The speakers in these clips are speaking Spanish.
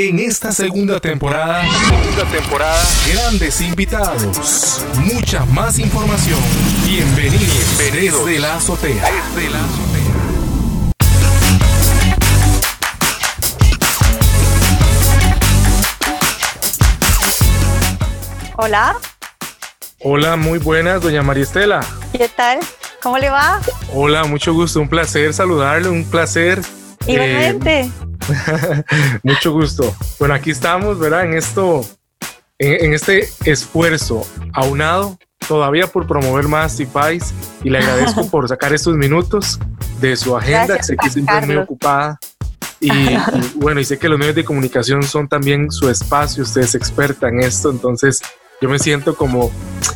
En esta segunda temporada, segunda temporada, grandes invitados, mucha más información. Bienvenidos, Bienvenidos desde la azotea. Desde la azotea. Hola. Hola, muy buenas, doña María Estela. ¿Qué tal? ¿Cómo le va? Hola, mucho gusto, un placer saludarle, un placer. Igualmente. mucho gusto. Bueno, aquí estamos, ¿verdad? En esto, en, este esfuerzo aunado todavía por promover más CIFAIS y le agradezco por sacar estos minutos de su agenda, sé que siempre es muy ocupada. Y, y, bueno, y sé que los medios de comunicación son también su espacio, usted es experta en esto, entonces yo me siento como,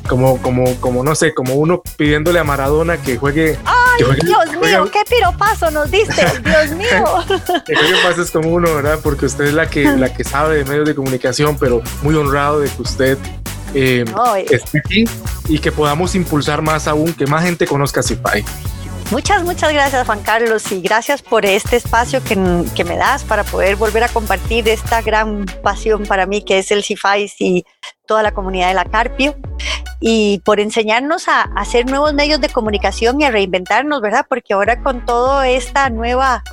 como, como, como, no sé, como uno pidiéndole a Maradona que juegue. ¡Ay, Dios mío! ¡Qué piropazo nos diste! ¡Dios mío! que juegue pases como uno, ¿verdad? Porque usted es la que, la que sabe de medios de comunicación, pero muy honrado de que usted eh, esté aquí y que podamos impulsar más aún, que más gente conozca a Cipay. Muchas, muchas gracias Juan Carlos y gracias por este espacio que, que, me das para poder volver a compartir esta gran pasión para mí que es el CIFAIS y toda la comunidad de la Carpio y por enseñarnos a, hacer nuevos medios de comunicación y a reinventarnos, ¿verdad? Porque ahora con toda esta nueva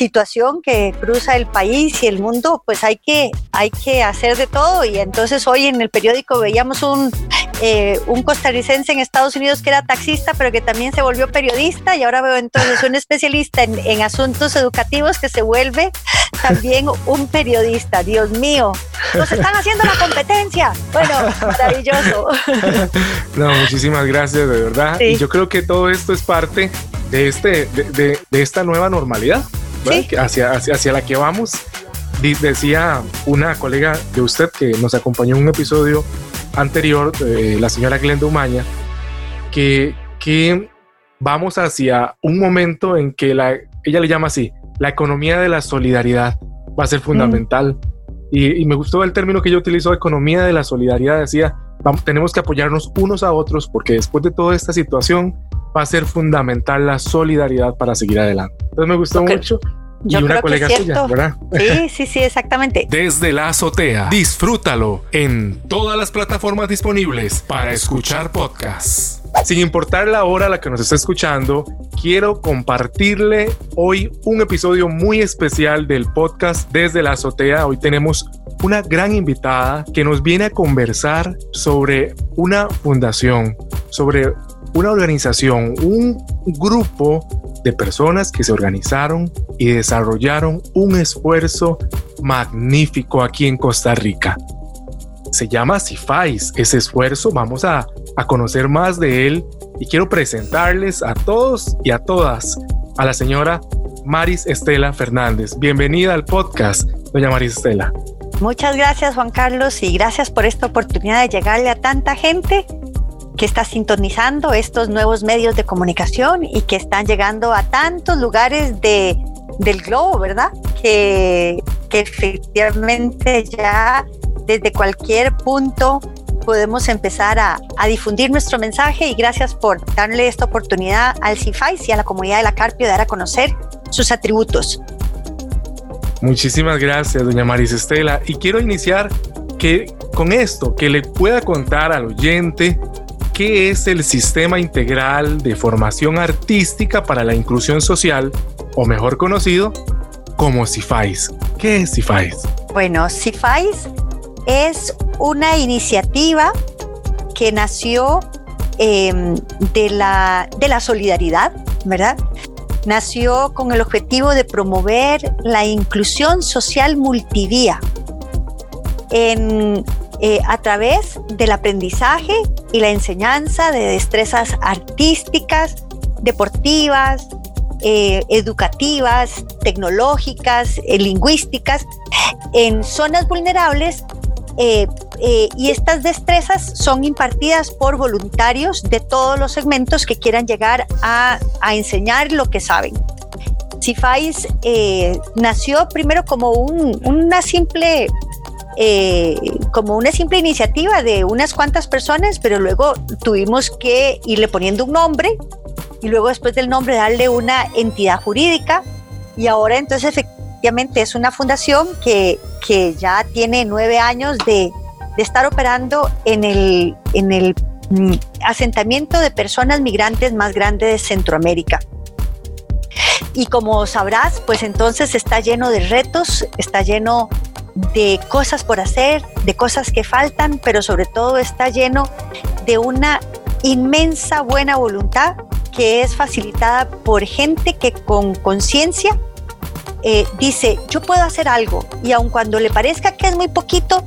situación que cruza el país y el mundo, pues hay que, hay que hacer de todo. Y entonces hoy en el periódico veíamos un, eh, un costarricense en Estados Unidos que era taxista, pero que también se volvió periodista. Y ahora veo entonces un especialista en, en asuntos educativos que se vuelve también un periodista. Dios mío, nos están haciendo la competencia. Bueno, maravilloso. No, muchísimas gracias, de verdad. Y yo creo que todo esto es parte de, este, de, de, de esta nueva normalidad hacia, hacia, hacia la que vamos. Decía una colega de usted que nos acompañó en un episodio anterior, eh, la señora Glenda Umaña, que, que vamos hacia un momento en que la, ella le llama así, la economía de la solidaridad va a ser fundamental. Mm. Y, y, me gustó el término que yo utilizó, economía de la solidaridad. Decía, vamos, tenemos que apoyarnos unos a otros porque después de toda esta situación va a ser fundamental la solidaridad para seguir adelante. Entonces me gustó mucho. y una colega suya, ¿verdad? Sí, sí, sí, exactamente. Desde la azotea, disfrútalo en todas las plataformas disponibles para escuchar podcasts. Sin importar la hora a la que nos esté escuchando, quiero compartirle hoy un episodio muy especial del podcast Desde la azotea. Hoy tenemos una gran invitada que nos viene a conversar sobre una fundación, sobre una organización, un grupo de personas que se organizaron y desarrollaron un esfuerzo magnífico aquí en Costa Rica. Se llama CIFAIS, ese esfuerzo, vamos a, a conocer más de él y quiero presentarles a todos y a todas a la señora Maris Estela Fernández. Bienvenida al podcast, doña Maris Estela. Muchas gracias Juan Carlos y gracias por esta oportunidad de llegarle a tanta gente que está sintonizando estos nuevos medios de comunicación y que están llegando a tantos lugares de, del globo, ¿verdad? Que, que efectivamente ya desde cualquier punto podemos empezar a, a, difundir nuestro mensaje y gracias por darle esta oportunidad al CIFAIS y a la comunidad de la Carpio de dar a conocer sus atributos. Muchísimas gracias, doña Maris Estela. Y quiero iniciar que, con esto, que le pueda contar al oyente ¿Qué es el Sistema Integral de Formación Artística para la Inclusión Social, o mejor conocido como CIFAIS? ¿Qué es CIFAIS? Bueno, CIFAIS es una iniciativa que nació eh, de, la, de la solidaridad, ¿verdad? Nació con el objetivo de promover la inclusión social multivía en eh, a través del aprendizaje y la enseñanza de destrezas artísticas, deportivas, eh, educativas, tecnológicas, eh, lingüísticas, en zonas vulnerables. y estas destrezas son impartidas por voluntarios de todos los segmentos que quieran llegar a, enseñar lo que saben. CIFAIS nació primero como un, una simple eh, como una simple iniciativa de unas cuantas personas, pero luego tuvimos que irle poniendo un nombre y luego después del nombre darle una entidad jurídica y ahora entonces efectivamente es una fundación que, que ya tiene nueve años de, de estar operando en el, en el mm, asentamiento de personas migrantes más grande de Centroamérica. Y como sabrás, pues entonces está lleno de retos, está lleno de cosas por hacer, de cosas que faltan, pero sobre todo está lleno de una inmensa buena voluntad que es facilitada por gente que con conciencia eh, dice, yo puedo hacer algo y aun cuando le parezca que es muy poquito,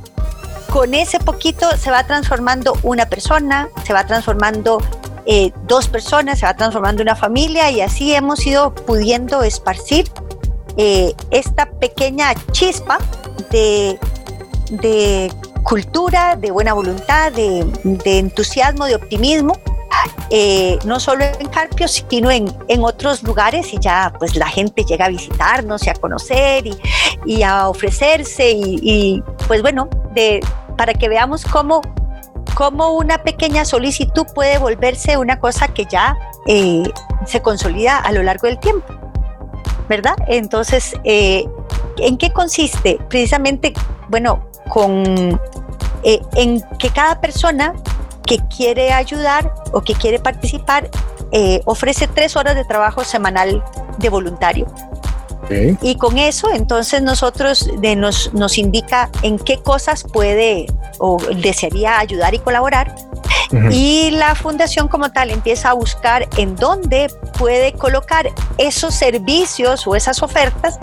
con ese poquito se va transformando una persona, se va transformando eh, dos personas, se va transformando una familia y así hemos ido pudiendo esparcir eh, esta pequeña chispa de, de, cultura, de buena voluntad, de, de entusiasmo, de optimismo eh, no solo en Carpio, sino en, en, otros lugares y ya pues la gente llega a visitarnos y a conocer y, y a ofrecerse y, pues bueno, de, para que veamos cómo, cómo una pequeña solicitud puede volverse una cosa que ya eh, se consolida a lo largo del tiempo. ¿Verdad? Entonces, eh, ¿en qué consiste? Precisamente, bueno, con eh, en que cada persona que quiere ayudar o que quiere participar eh, ofrece tres horas de trabajo semanal de voluntario. Okay. Y con eso, entonces nosotros de nos, nos indica en qué cosas puede o desearía ayudar y colaborar. Y la fundación como tal empieza a buscar en dónde puede colocar esos servicios o esas ofertas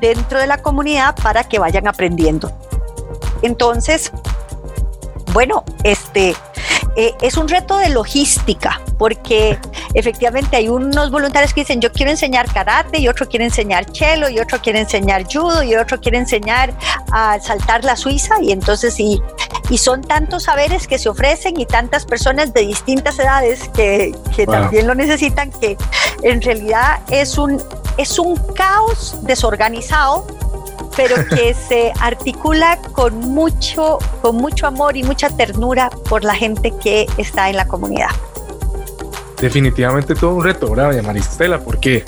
dentro de la comunidad para que vayan aprendiendo. Entonces, bueno, este, eh, es un reto de logística, porque efectivamente hay unos voluntarios que dicen yo quiero enseñar karate y otro quiere enseñar cello y otro quiere enseñar judo y otro quiere enseñar a saltar la suiza y entonces y, y son tantos saberes que se ofrecen y tantas personas de distintas edades que, que wow. también lo necesitan que en realidad es un, es un caos desorganizado pero que se articula con mucho, con mucho amor y mucha ternura por la gente que está en la comunidad. Definitivamente todo un reto, ¿verdad, Maristela? Porque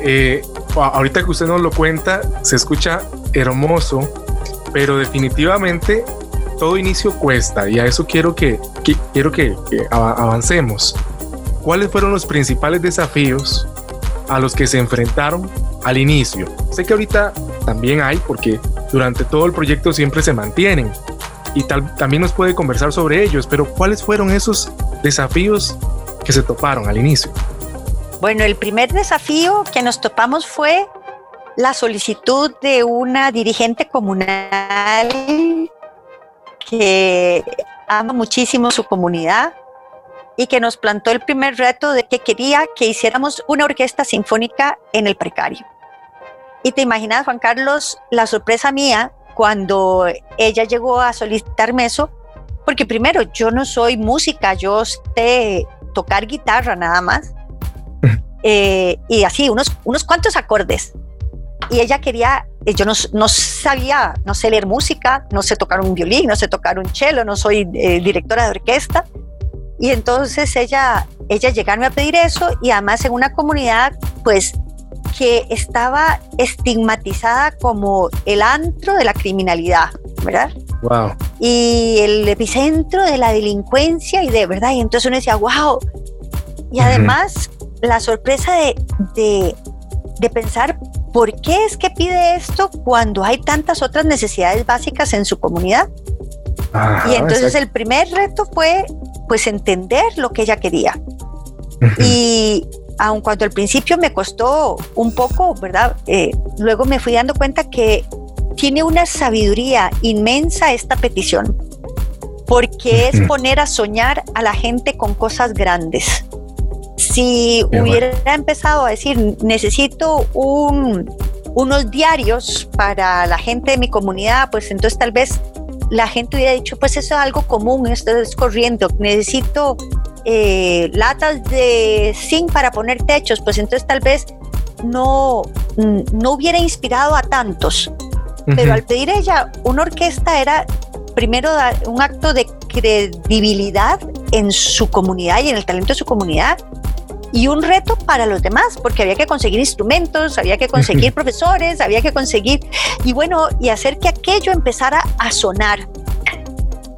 eh, ahorita que usted nos lo cuenta, se escucha hermoso, pero definitivamente todo inicio cuesta y a eso quiero que, quiero que avancemos. ¿Cuáles fueron los principales desafíos a los que se enfrentaron al inicio? Sé que ahorita también hay porque durante todo el proyecto siempre se mantienen y tal, también nos puede conversar sobre ellos, pero ¿cuáles fueron esos desafíos que se toparon al inicio? Bueno, el primer desafío que nos topamos fue la solicitud de una dirigente comunal que ama muchísimo su comunidad y que nos plantó el primer reto de que quería que hiciéramos una orquesta sinfónica en el precario. Y te imaginas, Juan Carlos, la sorpresa mía cuando ella llegó a solicitarme eso, porque primero yo no soy música, yo sé tocar guitarra nada más, eh, y así, unos, unos cuantos acordes. Y ella quería, eh, yo no, no, sabía, no sé leer música, no sé tocar un violín, no sé tocar un cello, no soy eh, directora de orquesta. Y entonces ella, ella llegarme a pedir eso y además en una comunidad, pues que estaba estigmatizada como el antro de la criminalidad, ¿verdad? Wow. Y el epicentro de la delincuencia y de verdad. Y entonces uno decía, wow. Y además, uh -huh. la sorpresa de, de, de, pensar por qué es que pide esto cuando hay tantas otras necesidades básicas en su comunidad. Ajá, y entonces exacto. el primer reto fue pues entender lo que ella quería. Uh -huh. Y aun cuando al principio me costó un poco, ¿verdad? Eh, luego me fui dando cuenta que tiene una sabiduría inmensa esta petición, porque es poner a soñar a la gente con cosas grandes. Si hubiera bueno. empezado a decir, necesito un, unos diarios para la gente de mi comunidad, pues entonces tal vez la gente hubiera dicho, pues eso es algo común, esto es corriendo, necesito eh, latas de zinc para poner techos, pues entonces tal vez no, mm, no hubiera inspirado a tantos. Uh -huh. Pero al pedir ella una orquesta era primero un acto de credibilidad en su comunidad y en el talento de su comunidad. Y un reto para los demás, porque había que conseguir instrumentos, había que conseguir profesores, había que conseguir, y bueno, y hacer que aquello empezara a sonar.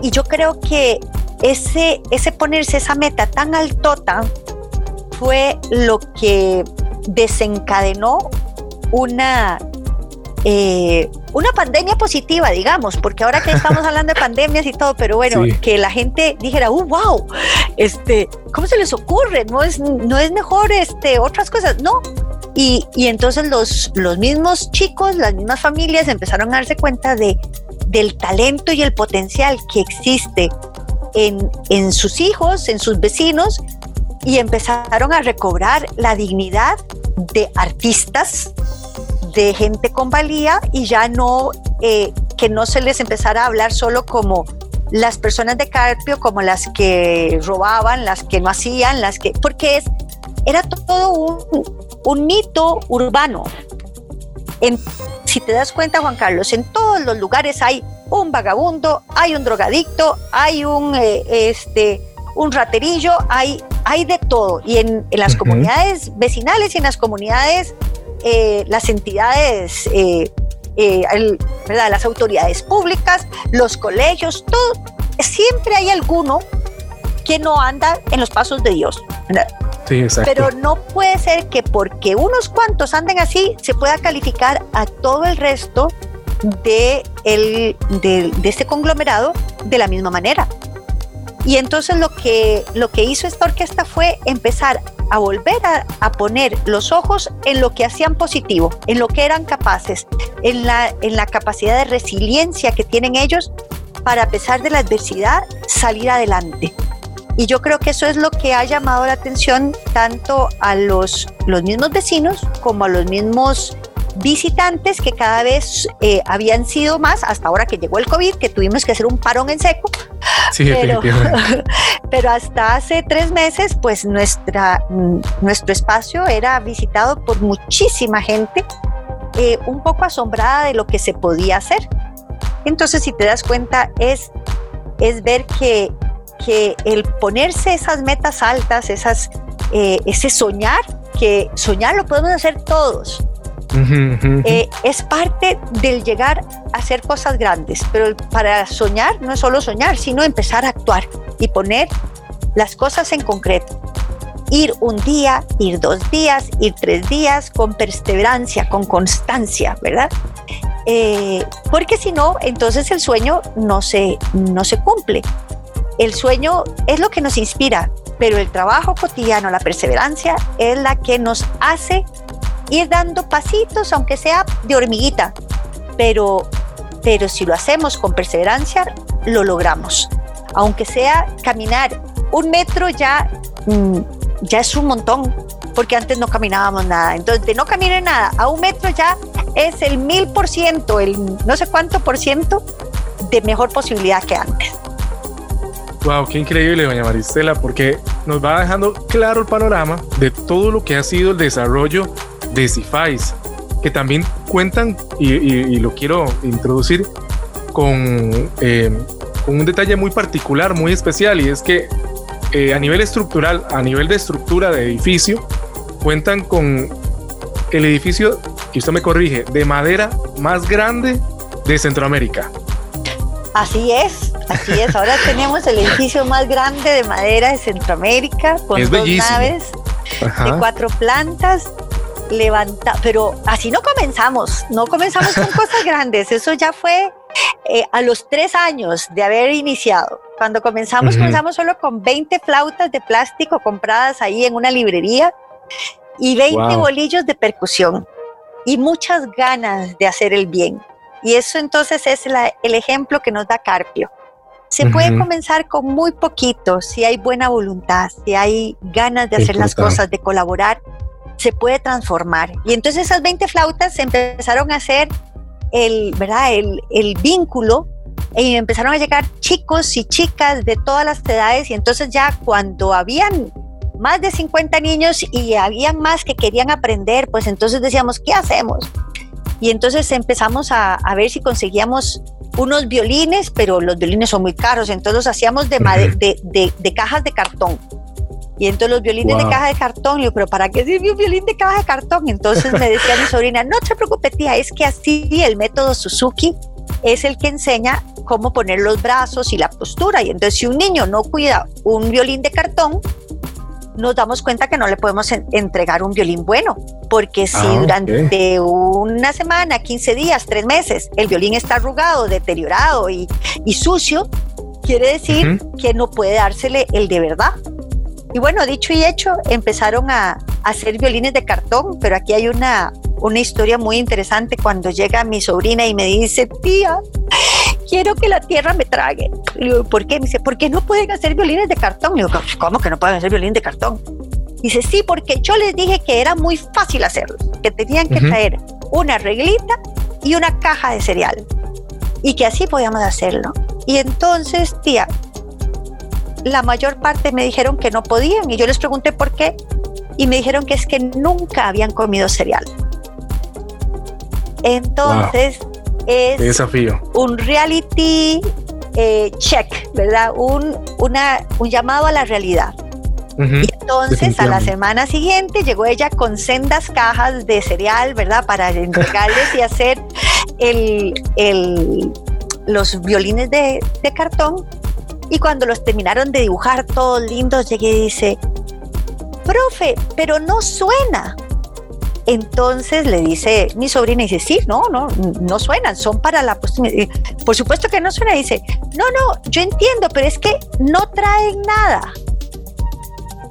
Y yo creo que ese, ese ponerse esa meta tan altota fue lo que desencadenó una eh, una pandemia positiva, digamos, porque ahora que estamos hablando de pandemias y todo, pero bueno, que la gente dijera, uh, wow, este, ¿cómo se les ocurre? No es, no es mejor este, otras cosas, no. Y, y entonces los, los mismos chicos, las mismas familias empezaron a darse cuenta de, del talento y el potencial que existe en, en sus hijos, en sus vecinos, y empezaron a recobrar la dignidad de artistas, de gente con valía y ya no, eh, que no se les empezara a hablar solo como las personas de Carpio, como las que robaban, las que no hacían, las que, porque es, era todo un, un mito urbano. En, si te das cuenta, Juan Carlos, en todos los lugares hay un vagabundo, hay un drogadicto, hay un, eh, este, un raterillo, hay, hay de todo. Y en, las comunidades vecinales y en las comunidades eh, las entidades, eh, eh, ¿verdad? las autoridades públicas, los colegios, todo, siempre hay alguno que no anda en los pasos de Dios. Pero no puede ser que porque unos cuantos anden así se pueda calificar a todo el resto de, el, de, de este conglomerado de la misma manera. Y entonces lo que, lo que hizo esta orquesta fue empezar a volver a, poner los ojos en lo que hacían positivo, en lo que eran capaces, en la, en la capacidad de resiliencia que tienen ellos para a pesar de la adversidad salir adelante. Y yo creo que eso es lo que ha llamado la atención tanto a los, los mismos vecinos como a los mismos visitantes que cada vez eh, habían sido más hasta ahora que llegó el COVID, que tuvimos que hacer un parón en seco. Sí, pero, pero hasta hace tres meses, pues nuestra, nuestro espacio era visitado por muchísima gente, eh, un poco asombrada de lo que se podía hacer. Entonces, si te das cuenta, es, es ver que, que el ponerse esas metas altas, esas, eh, ese soñar, que soñar lo podemos hacer todos, eh, es parte del llegar a hacer cosas grandes, pero para soñar no es solo soñar, sino empezar a actuar y poner las cosas en concreto. Ir un día, ir dos días, ir tres días, con perseverancia, con constancia, ¿verdad? Eh, porque si no, entonces el sueño no se, no se cumple. El sueño es lo que nos inspira, pero el trabajo cotidiano, la perseverancia, es la que nos hace ir dando pasitos, aunque sea de hormiguita, pero, pero si lo hacemos con perseverancia, lo logramos. Aunque sea caminar un metro ya, mm, ya es un montón, porque antes no caminábamos nada. Entonces, de no caminar nada a un metro ya es el mil por ciento, el no sé cuánto por ciento de mejor posibilidad que antes. Wow, qué increíble, doña Maristela, porque nos va dejando claro el panorama de todo lo que ha sido el desarrollo de CIFAIS, que también cuentan, y, lo quiero introducir, con, eh, con, un detalle muy particular, muy especial, y es que eh, a nivel estructural, a nivel de estructura de edificio, cuentan con el edificio, que usted me corrige, de madera más grande de Centroamérica. Así es, así es. Ahora tenemos el edificio más grande de madera de Centroamérica, con dos naves de cuatro plantas levanta, pero así no comenzamos, no comenzamos con cosas grandes, eso ya fue eh, a los tres años de haber iniciado. Cuando comenzamos, comenzamos solo con 20 flautas de plástico compradas ahí en una librería y 20 bolillos de percusión y muchas ganas de hacer el bien. Y eso entonces es el ejemplo que nos da Carpio. Se puede comenzar con muy poquito si hay buena voluntad, si hay ganas de hacer las cosas, de colaborar se puede transformar. Y entonces esas 20 flautas empezaron a hacer el, ¿verdad? El, el vínculo y empezaron a llegar chicos y chicas de todas las edades y entonces ya cuando habían más de 50 niños y habían más que querían aprender, pues entonces decíamos, ¿qué hacemos? Y entonces empezamos a, a ver si conseguíamos unos violines, pero los violines son muy caros, entonces los hacíamos de, de, de, de cajas de cartón Y entonces los violines de caja de cartón, digo, pero ¿para qué sirve un violín de caja de cartón? Entonces me decía mi sobrina, no te preocupes, tía, es que así el método Suzuki es el que enseña cómo poner los brazos y la postura. Y entonces si un niño no cuida un violín de cartón, nos damos cuenta que no le podemos entregar un violín bueno, porque si ah, durante una semana, 15 días, 3 meses, el violín está arrugado, deteriorado y, sucio, quiere decir que no puede dársele el de verdad. Y bueno, dicho y hecho, empezaron a, hacer violines de cartón, pero aquí hay una, una historia muy interesante cuando llega mi sobrina y me dice, tía, quiero que la tierra me trague. Le digo, ¿por qué? Me dice, ¿por qué no pueden hacer violines de cartón? Le digo, ¿cómo que no pueden hacer violines de cartón? Dice, sí, porque yo les dije que era muy fácil hacerlo, que tenían que traer una reglita y una caja de cereal y que así podíamos hacerlo. Y entonces, tía, la mayor parte me dijeron que no podían y yo les pregunté por qué y me dijeron que es que nunca habían comido cereal. Entonces es desafío. un reality eh, check, ¿verdad? Un, una, un llamado a la realidad. y entonces a la semana siguiente llegó ella con sendas cajas de cereal, ¿verdad? Para entregarles y hacer el, el, los violines de, de cartón y cuando los terminaron de dibujar todos lindos, llegué y dice, profe, pero no suena. Entonces le dice mi sobrina, dice, sí, no, no, no suenan, son para la... Por supuesto que no suena, dice, no, no, yo entiendo, pero es que no traen nada.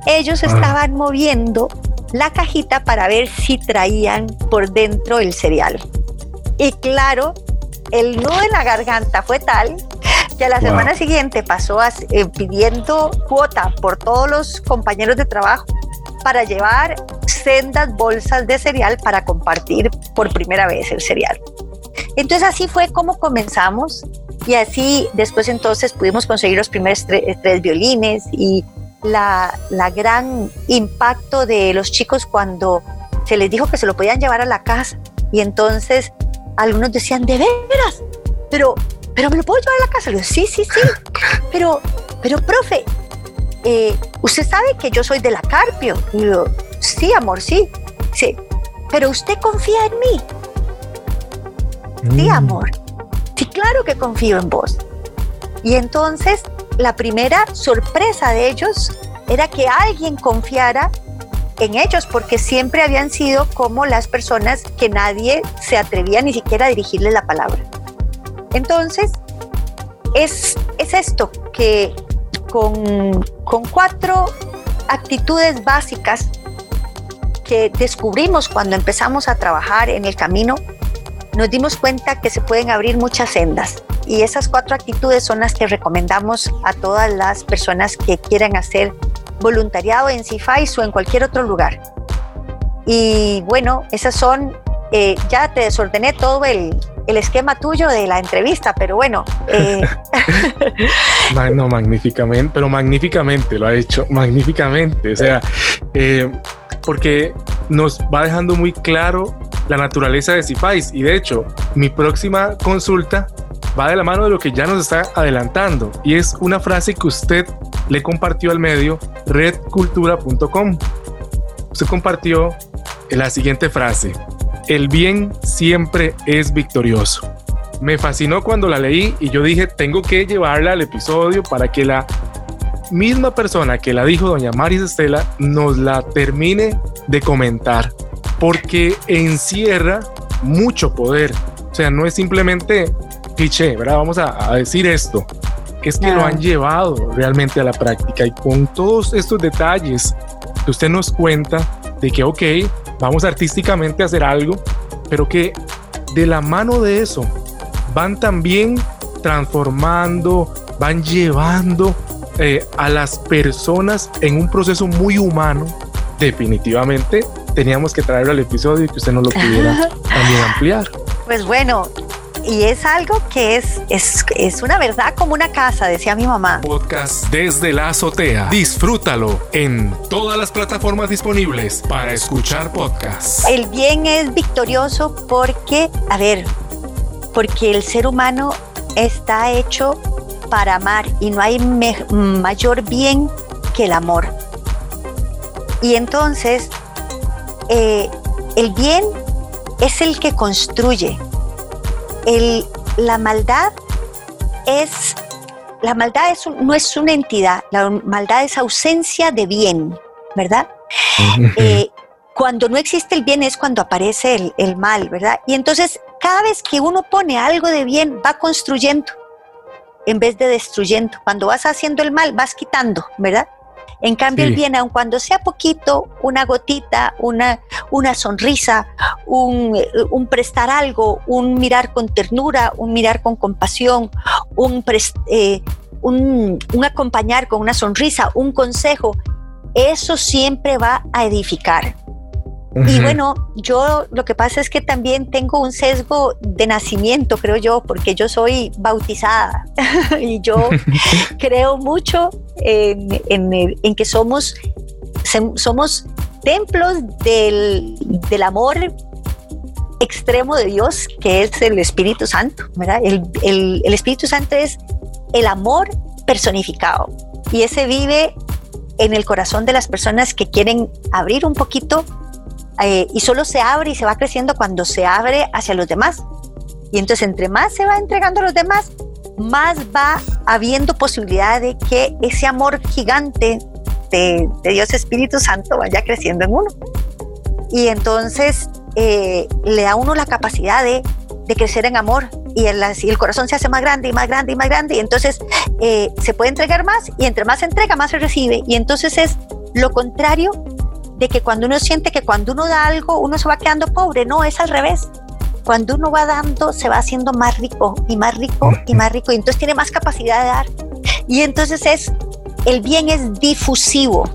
Ellos ah. estaban moviendo la cajita para ver si traían por dentro el cereal. Y claro, el nudo en la garganta fue tal que a la semana siguiente pasó eh, pidiendo cuota por todos los compañeros de trabajo para llevar sendas bolsas de cereal para compartir por primera vez el cereal. Entonces así fue como comenzamos y así después entonces pudimos conseguir los primeros tres violines y la, la, gran impacto de los chicos cuando se les dijo que se lo podían llevar a la casa y entonces algunos decían, ¿de veras? Pero pero me lo puedo llevar a la casa. Le digo, sí, sí, sí. Pero, pero, profe, eh, usted sabe que yo soy de la Carpio. Y digo, sí, amor, sí. Sí, pero usted confía en mí. Sí, mm. amor. Sí, claro que confío en vos. Y entonces, la primera sorpresa de ellos era que alguien confiara en ellos, porque siempre habían sido como las personas que nadie se atrevía ni siquiera a dirigirle la palabra. Entonces, es, es esto, que con, con cuatro actitudes básicas que descubrimos cuando empezamos a trabajar en el camino, nos dimos cuenta que se pueden abrir muchas sendas. Y esas cuatro actitudes son las que recomendamos a todas las personas que quieran hacer voluntariado en CIFAIS o en cualquier otro lugar. Y bueno, esas son, eh, ya te desordené todo el, el esquema tuyo de la entrevista, pero bueno. Eh. no, magníficamente, pero magníficamente lo ha hecho, magníficamente. O sea, eh, porque nos va dejando muy claro la naturaleza de Cifais. Y de hecho, mi próxima consulta va de la mano de lo que ya nos está adelantando. Y es una frase que usted le compartió al medio redcultura.com. Usted compartió la siguiente frase el bien siempre es victorioso. Me fascinó cuando la leí y yo dije, tengo que llevarla al episodio para que la misma persona que la dijo doña Maris Estela nos la termine de comentar, porque encierra mucho poder. O sea, no es simplemente cliché, ¿verdad? Vamos a, decir esto. Es que lo han llevado realmente a la práctica y con todos estos detalles que usted nos cuenta de que, ok, vamos artísticamente a hacer algo, pero que de la mano de eso van también transformando, van llevando eh, a las personas en un proceso muy humano. Definitivamente teníamos que traerlo al episodio y que usted nos lo pudiera también ampliar. Pues bueno, y es algo que es, es, es una verdad como una casa, decía mi mamá. Podcast desde la azotea. Disfrútalo en todas las plataformas disponibles para escuchar podcasts. El bien es victorioso porque, a ver, porque el ser humano está hecho para amar y no hay mayor bien que el amor. Y entonces, eh, el bien es el que construye. El, la maldad es, la maldad es, no es una entidad, la maldad es ausencia de bien, ¿verdad? Eh, cuando no existe el bien es cuando aparece el, el mal, ¿verdad? Y entonces cada vez que uno pone algo de bien, va construyendo en vez de destruyendo. Cuando vas haciendo el mal, vas quitando, ¿verdad? En cambio, el bien, aun cuando sea poquito, una gotita, una, una sonrisa, un, prestar algo, un mirar con ternura, un mirar con compasión, un, eh, un, un acompañar con una sonrisa, un consejo, eso siempre va a edificar. Y bueno, yo lo que pasa es que también tengo un sesgo de nacimiento, creo yo, porque yo soy bautizada y yo creo mucho en, que somos, somos templos del, amor extremo de Dios, que es el Espíritu Santo, ¿verdad? El, el Espíritu Santo es el amor personificado y ese vive en el corazón de las personas que quieren abrir un poquito eh, y solo se abre y se va creciendo cuando se abre hacia los demás. Y entonces entre más se va entregando a los demás, más va habiendo posibilidad de que ese amor gigante de, Dios Espíritu Santo vaya creciendo en uno. Y entonces eh, le da a uno la capacidad de, crecer en amor y el, el, corazón se hace más grande y más grande y más grande y entonces eh, se puede entregar más y entre más se entrega más se recibe y entonces es lo contrario de que cuando uno siente que cuando uno da algo, uno se va quedando pobre. No, es al revés. Cuando uno va dando, se va haciendo más rico y más rico y más rico. Y entonces tiene más capacidad de dar. Y entonces es, el bien es difusivo.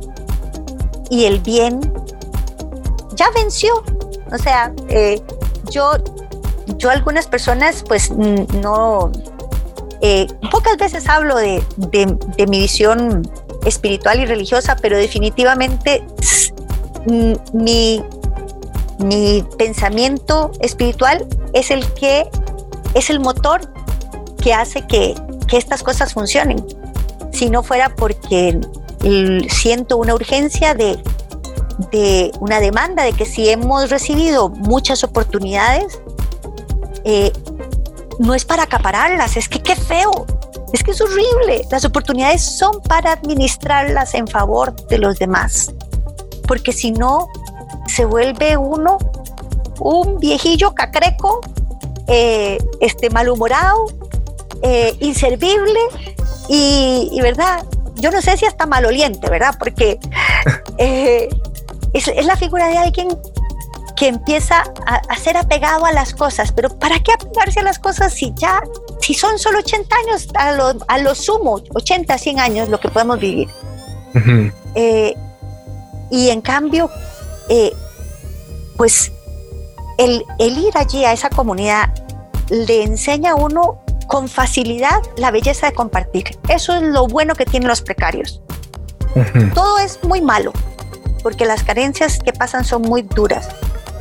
Y el bien ya venció. O sea, eh, yo, yo algunas personas, pues no, eh, pocas veces hablo de, de, mi visión espiritual y religiosa, pero definitivamente mi, mi pensamiento espiritual es el que es el motor que hace que, que estas cosas funcionen. Si no fuera porque siento una urgencia de, de, una demanda de que si hemos recibido muchas oportunidades, eh, no es para acapararlas, es que qué feo, es que es horrible. Las oportunidades son para administrarlas en favor de los demás porque si no, se vuelve uno un viejillo cacreco, eh, este, malhumorado, eh, inservible y, ¿verdad? Yo no sé si hasta maloliente, ¿verdad? Porque eh, es, la figura de alguien que empieza a, ser apegado a las cosas, pero ¿para qué apegarse a las cosas si ya, si son solo 80 años, a lo, a lo sumo, 80, 100 años lo que podemos vivir? Y en cambio, eh, pues el, ir allí a esa comunidad le enseña a uno con facilidad la belleza de compartir. Eso es lo bueno que tienen los precarios. Todo es muy malo, porque las carencias que pasan son muy duras.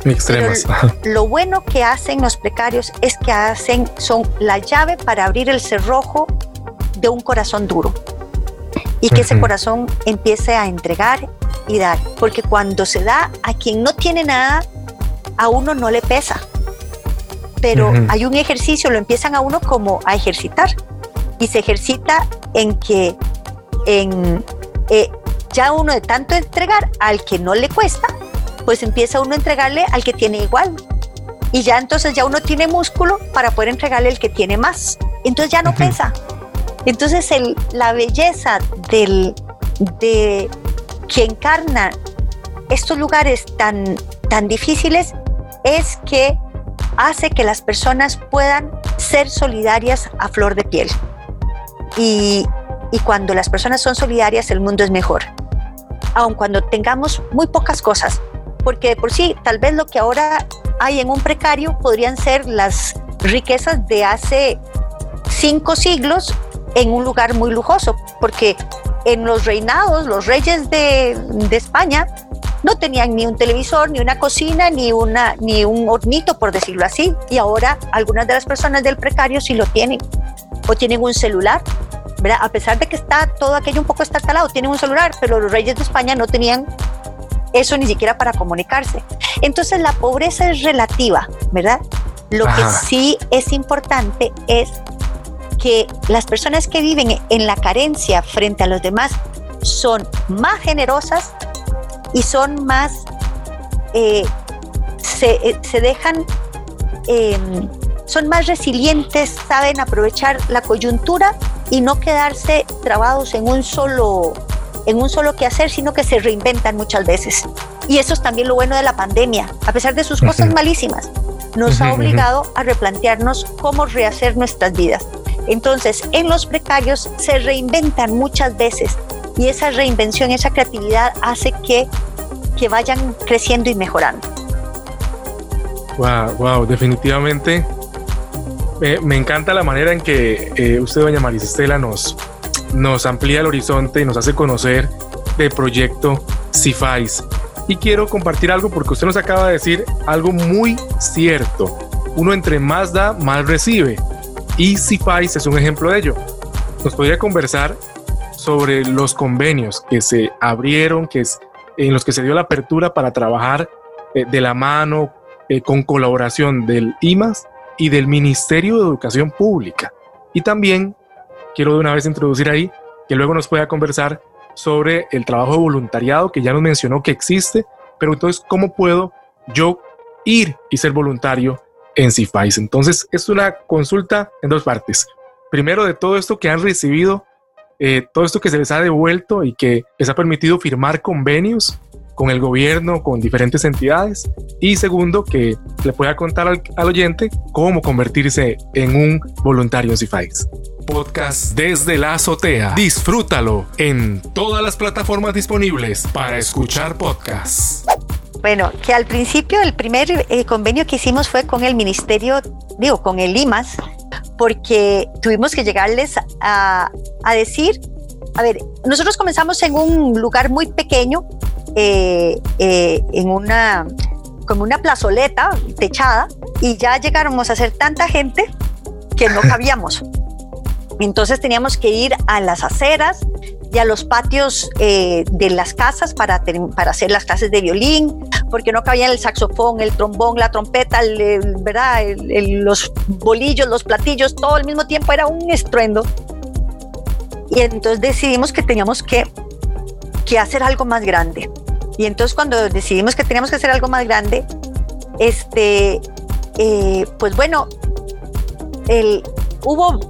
Extremas. lo bueno que hacen los precarios es que hacen, son la llave para abrir el cerrojo de un corazón duro y que ese corazón empiece a entregar y dar, porque cuando se da a quien no tiene nada, a uno no le pesa. Pero hay un ejercicio, lo empiezan a uno como a ejercitar y se ejercita en que en, eh, ya uno de tanto entregar al que no le cuesta, pues empieza uno a entregarle al que tiene igual. Y ya entonces ya uno tiene músculo para poder entregarle el que tiene más. Entonces ya no pesa. Entonces el, la belleza del, de, que encarna estos lugares tan, tan difíciles es que hace que las personas puedan ser solidarias a flor de piel. Y, y cuando las personas son solidarias, el mundo es mejor. Aun cuando tengamos muy pocas cosas, porque por sí, tal vez lo que ahora hay en un precario podrían ser las riquezas de hace cinco siglos en un lugar muy lujoso, porque en los reinados, los reyes de, España no tenían ni un televisor, ni una cocina, ni, una, ni un hornito, por decirlo así. Y ahora algunas de las personas del precario sí lo tienen. O tienen un celular. A pesar de que está todo aquello un poco estartalado, tienen un celular, pero los reyes de España no tenían eso ni siquiera para comunicarse. Entonces la pobreza es relativa, ¿verdad? Lo que sí es importante es que las personas que viven en la carencia frente a los demás son más generosas y son más, eh, se, se, dejan, em, son más resilientes, saben aprovechar la coyuntura y no quedarse trabados en un solo en un solo quehacer, sino que se reinventan muchas veces. Y eso es también lo bueno de la pandemia, a pesar de sus cosas malísimas, nos ha obligado a replantearnos cómo rehacer nuestras vidas. Entonces, en los precarios se reinventan muchas veces y esa reinvención, esa creatividad hace que, que vayan creciendo y mejorando. Wow, wow, definitivamente me encanta la manera en que eh, usted, doña Marisestela, nos, nos amplía el horizonte y nos hace conocer del proyecto CIFAIS. Y quiero compartir algo porque usted nos acaba de decir algo muy cierto. Uno entre más da, más recibe. Y CIFAIS es un ejemplo de ello. Nos podría conversar sobre los convenios que se abrieron, que es, en los que se dio la apertura para trabajar eh, de la mano eh, con colaboración del IMAS y del Ministerio de Educación Pública. Y también quiero de una vez introducir ahí que luego nos pueda conversar sobre el trabajo de voluntariado que ya nos mencionó que existe, pero entonces, ¿cómo puedo yo ir y ser voluntario en CIFAIS? Entonces, es una consulta en dos partes. Primero, de todo esto que han recibido, eh, todo esto que se les ha devuelto y que les ha permitido firmar convenios con el gobierno, con diferentes entidades. Y segundo, que le pueda contar al, oyente cómo convertirse en un voluntario en CIFAIS podcast desde la azotea. Disfrútalo en todas las plataformas disponibles para escuchar podcasts. Bueno, que al principio el primer eh, convenio que hicimos fue con el ministerio, digo, con el IMAS, porque tuvimos que llegarles a, a decir, a ver, nosotros comenzamos en un lugar muy pequeño, eh, eh, en una como una plazoleta techada y ya llegáramos a ser tanta gente que no cabíamos. Entonces teníamos que ir a las aceras y a los patios eh, de las casas para, para hacer las clases de violín, porque no cabía el saxofón, el trombón, la trompeta, ¿verdad? los bolillos, los platillos, todo al mismo tiempo era un estruendo. Y entonces decidimos que teníamos que, que hacer algo más grande. Y entonces cuando decidimos que teníamos que hacer algo más grande, este, eh, pues bueno, el, hubo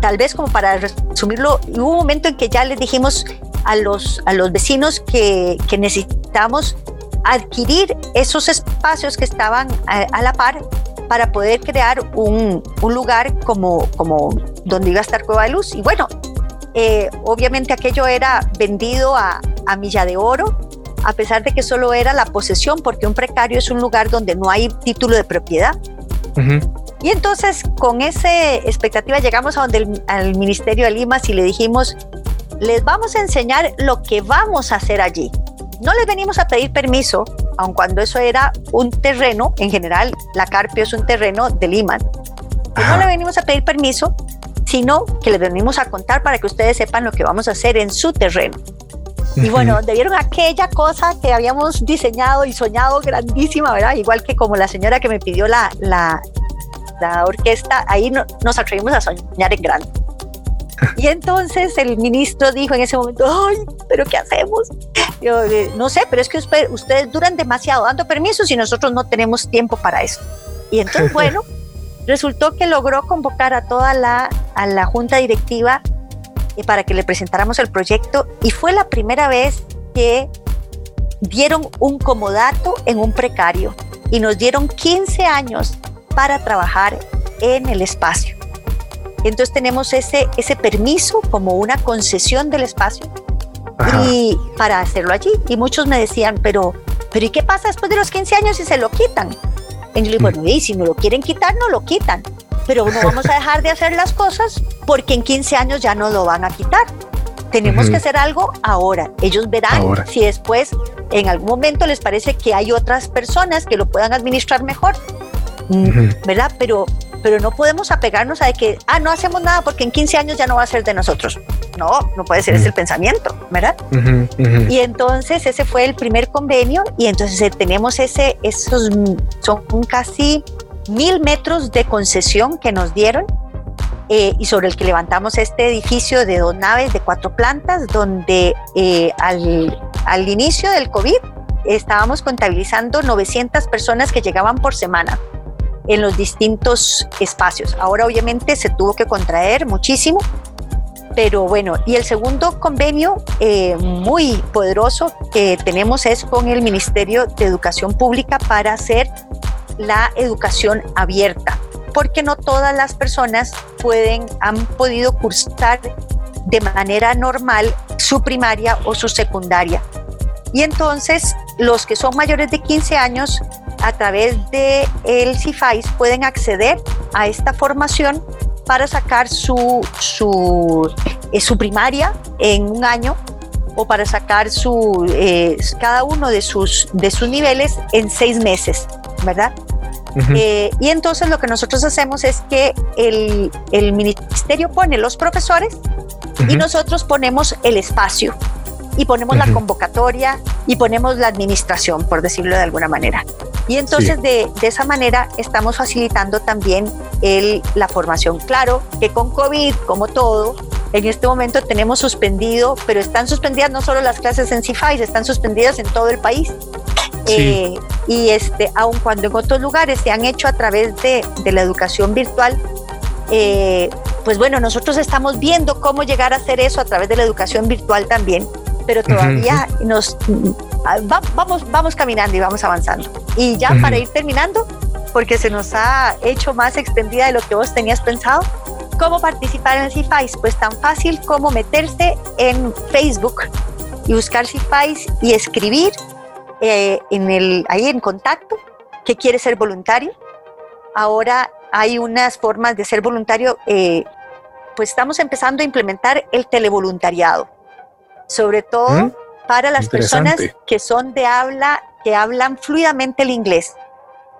tal vez como para resumirlo, hubo un momento en que ya les dijimos a los, a los vecinos que, que necesitamos adquirir esos espacios que estaban a, la par para poder crear un, un, lugar como, como donde iba a estar Cueva de Luz. Y bueno, eh, obviamente aquello era vendido a, a milla de oro, a pesar de que solo era la posesión, porque un precario es un lugar donde no hay título de propiedad. Y entonces con esa expectativa llegamos a donde al Ministerio de Limas y le dijimos, les vamos a enseñar lo que vamos a hacer allí. No les venimos a pedir permiso, aun cuando eso era un terreno, en general la Carpio es un terreno de Lima. No le venimos a pedir permiso, sino que les venimos a contar para que ustedes sepan lo que vamos a hacer en su terreno. Y bueno, donde vieron aquella cosa que habíamos diseñado y soñado grandísima, ¿verdad? Igual que como la señora que me pidió la, la, la orquesta, ahí nos atrevimos a soñar en grande. Y entonces el ministro dijo en ese momento, ay, pero ¿qué hacemos? Yo, eh, no sé, pero es que ustedes duran demasiado dando permisos y nosotros no tenemos tiempo para eso. Y entonces, bueno, resultó que logró convocar a toda la, a la junta directiva eh, para que le presentáramos el proyecto y fue la primera vez que dieron un comodato en un precario y nos dieron 15 años para trabajar en el espacio. Entonces tenemos ese, ese permiso como una concesión del espacio y para hacerlo allí. Y muchos me decían, pero, pero ¿y qué pasa después de los 15 años si se lo quitan? Y yo le digo, bueno, y si no lo quieren quitar, no lo quitan. Pero no vamos a dejar de hacer las cosas porque en 15 años ya no lo van a quitar. Tenemos que hacer algo ahora. Ellos verán si después, en algún momento, les parece que hay otras personas que lo puedan administrar mejor. ¿Verdad? Pero, pero no podemos apegarnos a que, ah, no hacemos nada porque en 15 años ya no va a ser de nosotros. No, no puede ser, ese el pensamiento, ¿verdad? Y entonces ese fue el primer convenio y entonces eh, tenemos ese, esos, son casi mil metros de concesión que nos dieron eh, y sobre el que levantamos este edificio de dos naves de cuatro plantas, donde eh, al, al inicio del COVID estábamos contabilizando 900 personas que llegaban por semana en los distintos espacios. Ahora obviamente se tuvo que contraer muchísimo, pero bueno, y el segundo convenio eh, muy poderoso que tenemos es con el Ministerio de Educación Pública para hacer la educación abierta, porque no todas las personas pueden, han podido cursar de manera normal su primaria o su secundaria. Y entonces los que son mayores de 15 años a través de el CIFAIS pueden acceder a esta formación para sacar su, su, eh, su primaria en un año o para sacar su, eh, cada uno de sus, de sus niveles en seis meses, ¿verdad? Eh, y entonces lo que nosotros hacemos es que el, el ministerio pone los profesores y nosotros ponemos el espacio y ponemos la convocatoria y ponemos la administración, por decirlo de alguna manera. Y entonces de, de, esa manera estamos facilitando también el, la formación. Claro que con COVID, como todo, en este momento tenemos suspendido, pero están suspendidas no solo las clases en CIFAIS, están suspendidas en todo el país. Eh, y este, aun cuando en otros lugares se han hecho a través de, de la educación virtual, eh, pues bueno, nosotros estamos viendo cómo llegar a hacer eso a través de la educación virtual también pero todavía nos ah, vamos, vamos caminando y vamos avanzando. Y ya para ir terminando, porque se nos ha hecho más extendida de lo que vos tenías pensado, ¿cómo participar en CIFAIS? Pues tan fácil como meterse en Facebook y buscar CIFAIS y escribir eh, en el, ahí en contacto que quiere ser voluntario. Ahora hay unas formas de ser voluntario, eh, pues estamos empezando a implementar el televoluntariado sobre todo para las personas que son de habla, que hablan fluidamente el inglés.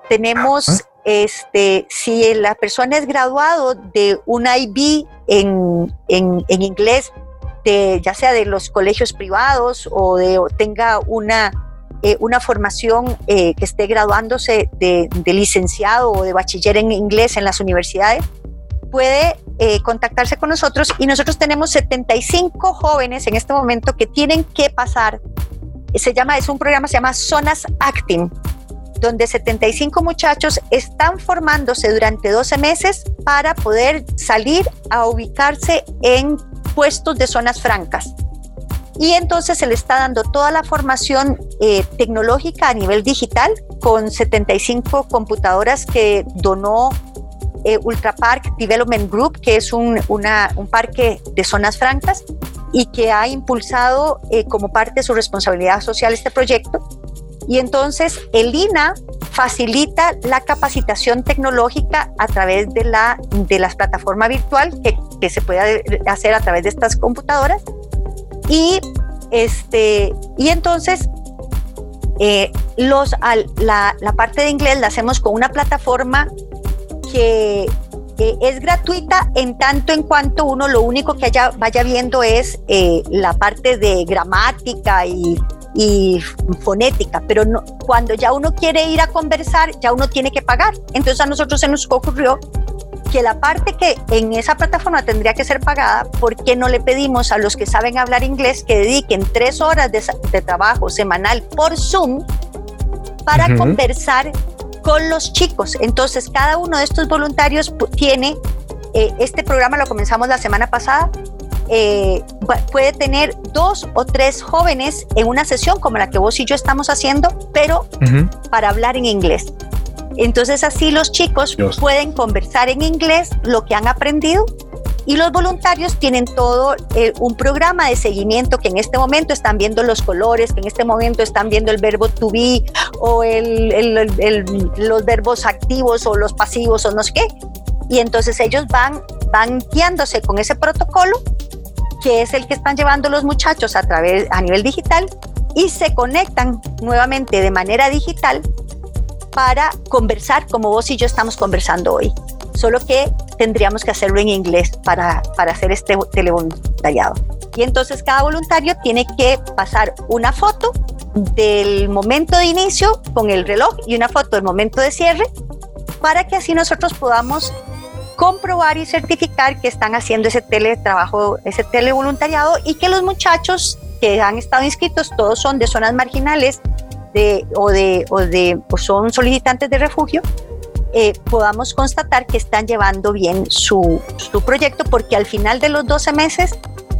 Tenemos, este, si la persona es graduado de un IB en, en, inglés, de, ya sea de los colegios privados o, de, tenga una, eh, una formación eh, que esté graduándose de, de, licenciado o de bachiller en inglés en las universidades, puede eh, contactarse con nosotros y nosotros tenemos 75 jóvenes en este momento que tienen que pasar. Se llama, es un programa, se llama Zonas Acting, donde 75 muchachos están formándose durante 12 meses para poder salir a ubicarse en puestos de zonas francas. Y entonces se le está dando toda la formación eh, tecnológica a nivel digital con 75 computadoras que donó eh, Ultra Park Development Group, que es un, un, parque de zonas francas y que ha impulsado eh, como parte de su responsabilidad social este proyecto. Y entonces el INA facilita la capacitación tecnológica a través de la de las plataformas virtual que, que se puede hacer a través de estas computadoras. Y, este, y entonces eh, los, la, la parte de inglés la hacemos con una plataforma que es gratuita en tanto en cuanto uno lo único que haya, vaya viendo es eh, la parte de gramática y, fonética, pero no, cuando ya uno quiere ir a conversar, ya uno tiene que pagar. Entonces a nosotros se nos ocurrió que la parte que en esa plataforma tendría que ser pagada, ¿por qué no le pedimos a los que saben hablar inglés que dediquen tres horas de, trabajo semanal por Zoom para conversar con los chicos. Entonces, cada uno de estos voluntarios tiene, eh, este programa lo comenzamos la semana pasada, eh, puede tener dos o tres jóvenes en una sesión como la que vos y yo estamos haciendo, pero para hablar en inglés. Entonces así los chicos pueden conversar en inglés lo que han aprendido y los voluntarios tienen todo eh, un programa de seguimiento que en este momento están viendo los colores, que en este momento están viendo el verbo to be o los verbos activos o los pasivos o no sé qué. Y entonces ellos van, van guiándose con ese protocolo que es el que están llevando los muchachos a través a nivel digital y se conectan nuevamente de manera digital para conversar como vos y yo estamos conversando hoy. Solo que tendríamos que hacerlo en inglés para, para hacer este televoluntariado. Y entonces cada voluntario tiene que pasar una foto del momento de inicio con el reloj y una foto del momento de cierre para que así nosotros podamos comprobar y certificar que están haciendo ese teletrabajo, ese televoluntariado y que los muchachos que han estado inscritos todos son de zonas marginales o, de, o, de, o son solicitantes de refugio, eh, podamos constatar que están llevando bien su, su proyecto porque al final de los 12 meses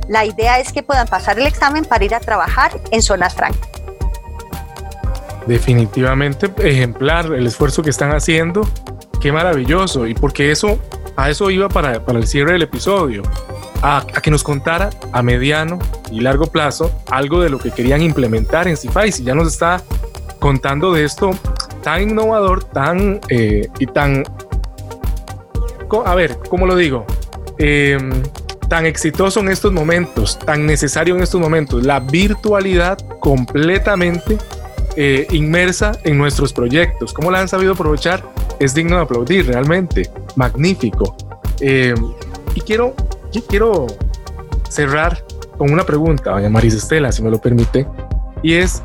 la idea es que puedan pasar el examen para ir a trabajar en zonas francas. Definitivamente ejemplar el esfuerzo que están haciendo. Qué maravilloso. Y porque eso, a eso iba para, para el cierre del episodio. A, a, que nos contara a mediano y largo plazo algo de lo que querían implementar en CIFAIS. Y ya nos está contando de esto tan innovador, tan eh, y tan, a ver, ¿cómo lo digo? Eh, tan exitoso en estos momentos, tan necesario en estos momentos, la virtualidad completamente eh, inmersa en nuestros proyectos. ¿Cómo la han sabido aprovechar? Es digno de aplaudir, realmente. Magnífico. Eh, y quiero, quiero cerrar con una pregunta, doña Maris Estela, si me lo permite, y es,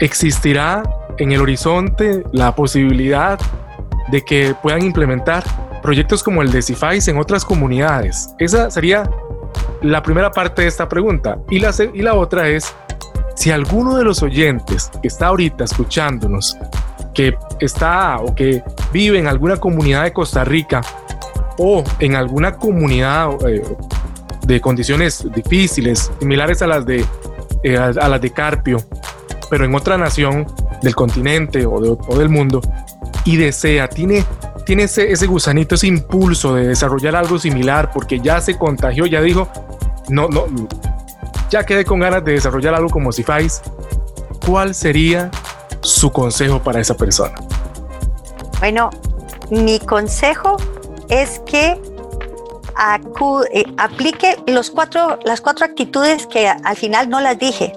¿existirá en el horizonte la posibilidad de que puedan implementar proyectos como el de CIFAIS en otras comunidades? Esa sería la primera parte de esta pregunta. Y la, y la otra es, si alguno de los oyentes que está ahorita escuchándonos, que está o que vive en alguna comunidad de Costa Rica o en alguna comunidad eh, de condiciones difíciles, similares a las de, eh, a las de Carpio, pero en otra nación del continente o, de, del mundo, y desea, tiene tiene ese, ese, gusanito, ese impulso de desarrollar algo similar porque ya se contagió, ya dijo, no, no, ya quedé con ganas de desarrollar algo como Cifais, ¿cuál sería su consejo para esa persona? Bueno, mi consejo es que eh, aplique los cuatro, las cuatro actitudes que al final no las dije,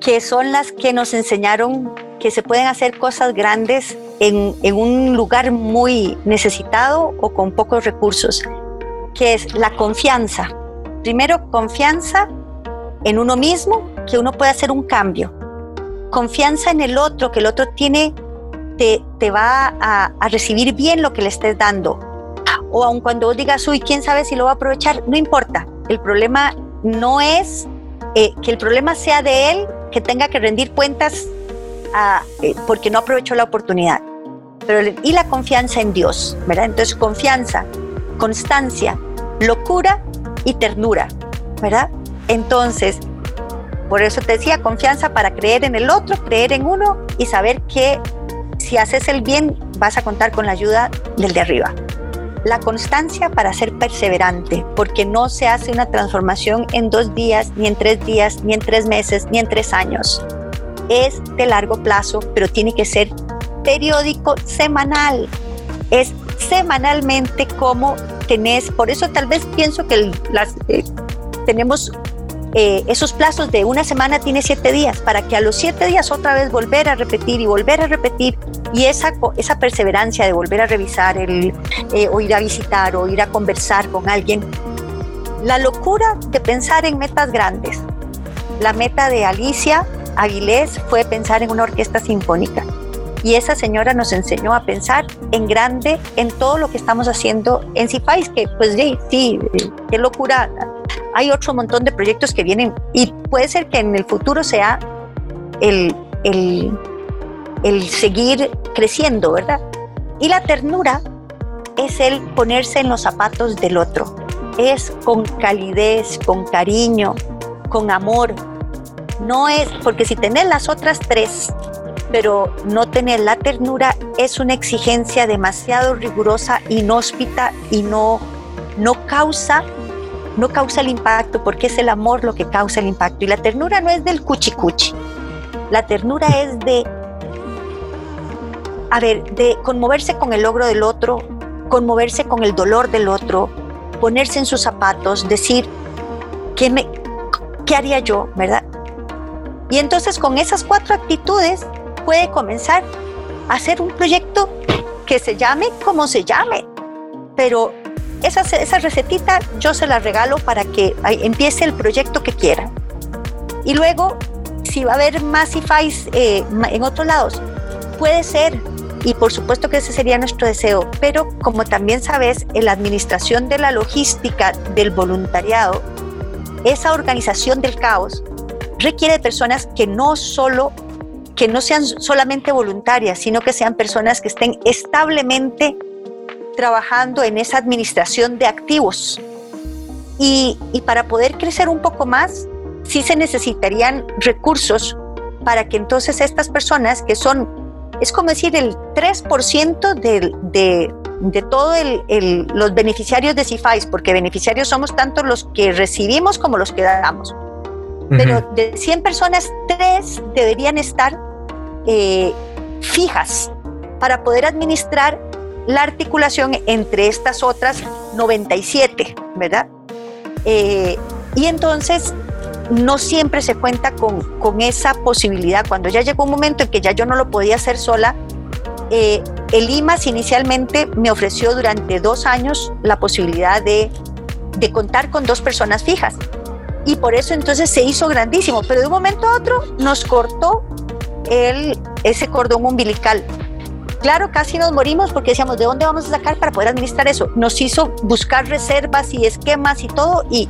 que son las que nos enseñaron que se pueden hacer cosas grandes en, en, un lugar muy necesitado o con pocos recursos, que es la confianza. Primero, confianza en uno mismo, que uno puede hacer un cambio. Confianza en el otro, que el otro tiene, te, te va a, recibir bien lo que le estés dando. O aun cuando vos digas, uy, quién sabe si lo va a aprovechar, no importa. El problema no es eh, que el problema sea de él, que tenga que rendir cuentas a, eh, porque no aprovechó la oportunidad. Pero, y la confianza en Dios, ¿verdad? Entonces, confianza, constancia, locura y ternura, ¿verdad? Entonces, por eso te decía, confianza para creer en el otro, creer en uno y saber que si haces el bien vas a contar con la ayuda del de arriba. La constancia para ser perseverante, porque no se hace una transformación en dos días, ni en tres días, ni en tres meses, ni en tres años. Es de largo plazo, pero tiene que ser periódico, semanal. Es semanalmente como tenés, por eso tal vez pienso que las, eh, tenemos eh, esos plazos de una semana tiene siete días, para que a los siete días otra vez volver a repetir y volver a repetir, y esa, esa perseverancia de volver a revisar el, eh, o ir a visitar o ir a conversar con alguien. La locura de pensar en metas grandes. La meta de Alicia Aguilés fue pensar en una orquesta sinfónica. Y esa señora nos enseñó a pensar en grande en todo lo que estamos haciendo en CIFAIS, que pues sí, sí, qué locura hay otro montón de proyectos que vienen y puede ser que en el futuro sea el, el, seguir creciendo, ¿verdad? Y la ternura es el ponerse en los zapatos del otro. Es con calidez, con cariño, con amor. No es, porque si tenés las otras tres, pero no tener la ternura, es una exigencia demasiado rigurosa, inhóspita y no, no causa no causa el impacto porque es el amor lo que causa el impacto. Y la ternura no es del cuchi cuchi. La ternura es de, a ver, de conmoverse con el logro del otro, conmoverse con el dolor del otro, ponerse en sus zapatos, decir, ¿qué, me, qué haría yo? ¿Verdad? Y entonces con esas cuatro actitudes puede comenzar a hacer un proyecto que se llame como se llame, pero esa, esa recetita yo se la regalo para que empiece el proyecto que quiera. Y luego, si va a haber más IFAIs eh, en otros lados, puede ser, y por supuesto que ese sería nuestro deseo, pero como también sabes, en la administración de la logística del voluntariado, esa organización del caos requiere de personas que no solo que no sean solamente voluntarias, sino que sean personas que estén establemente trabajando en esa administración de activos. Y, y para poder crecer un poco más, sí se necesitarían recursos para que entonces estas personas que son, es como decir, el 3% de, de, de todos los beneficiarios de CIFAIS, porque beneficiarios somos tanto los que recibimos como los que damos. Pero de 100 personas, 3 deberían estar eh, fijas para poder administrar la articulación entre estas otras 97, ¿verdad? Eh, y entonces no siempre se cuenta con, con, esa posibilidad. Cuando ya llegó un momento en que ya yo no lo podía hacer sola, eh, el IMAS inicialmente me ofreció durante dos años la posibilidad de, de contar con dos personas fijas. Y por eso entonces se hizo grandísimo, pero de un momento a otro nos cortó el, ese cordón umbilical. Claro, casi nos morimos porque decíamos, ¿de dónde vamos a sacar para poder administrar eso? Nos hizo buscar reservas y esquemas y todo, y,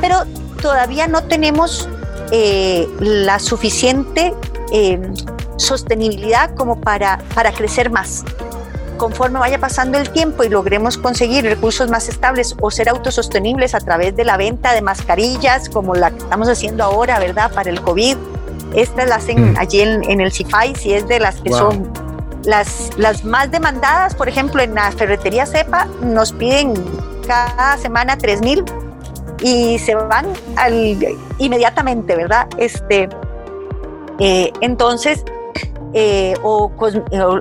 pero todavía no tenemos eh, la suficiente eh, sostenibilidad como para, para crecer más. Conforme vaya pasando el tiempo y logremos conseguir recursos más estables o ser autosostenibles a través de la venta de mascarillas, como la que estamos haciendo ahora, ¿verdad? Para el COVID, estas las hacen mm. allí en, el CIFAI, si es de las que son las, las más demandadas, por ejemplo, en la ferretería CEPA nos piden cada semana 3 mil y se van al, inmediatamente, ¿verdad? Este, eh, entonces, eh, o,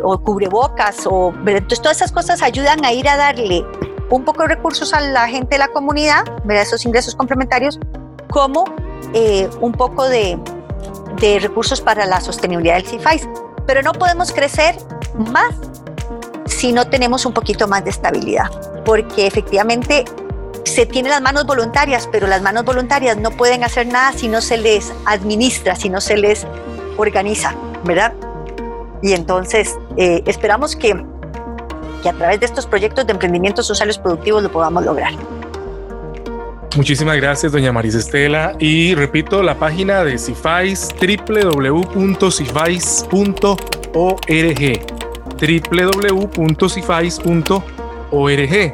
o, cubrebocas, o, entonces todas esas cosas ayudan a ir a darle un poco de recursos a la gente de la comunidad, ¿verdad? esos ingresos complementarios, como eh, un poco de, de recursos para la sostenibilidad del CIFAIS. Pero no podemos crecer más si no tenemos un poquito más de estabilidad, porque efectivamente se tienen las manos voluntarias, pero las manos voluntarias no pueden hacer nada si no se les administra, si no se les organiza, ¿verdad? Y entonces eh, esperamos que, que a través de estos proyectos de emprendimientos sociales productivos lo podamos lograr. Muchísimas gracias, doña Marisa Estela. Y repito, la página de Cifais, www.cifais.org www.cifais.org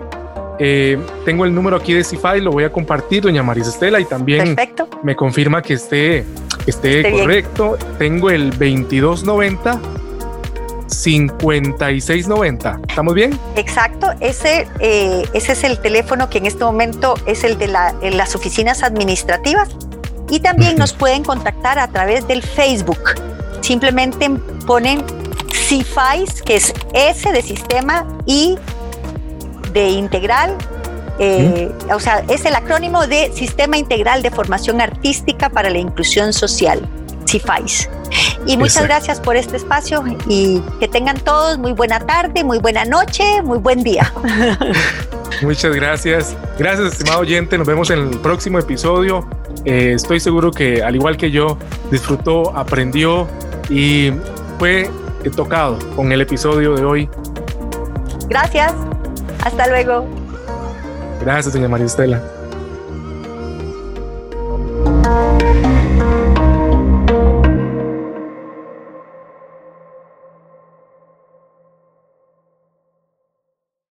eh, tengo el número aquí de Cifais, lo voy a compartir, doña Marisa Estela, y también me confirma que esté, esté, correcto. Tengo el 2290 5690. ¿Estamos bien? Exacto, ese, eh, ese es el teléfono que en este momento es el de las oficinas administrativas y también nos pueden contactar a través del Facebook. Simplemente ponen CIFAIS, que es S de sistema y de integral. Eh, o sea, es el acrónimo de Sistema Integral de Formación Artística para la Inclusión Social, CIFAIS. Y muchas gracias por este espacio y que tengan todos muy buena tarde, muy buena noche, muy buen día. Muchas gracias. Gracias, estimado oyente. Nos vemos en el próximo episodio. Eh, estoy seguro que, al igual que yo, disfrutó, aprendió y fue tocado con el episodio de hoy. Gracias. Hasta luego. Gracias, doña María Estela.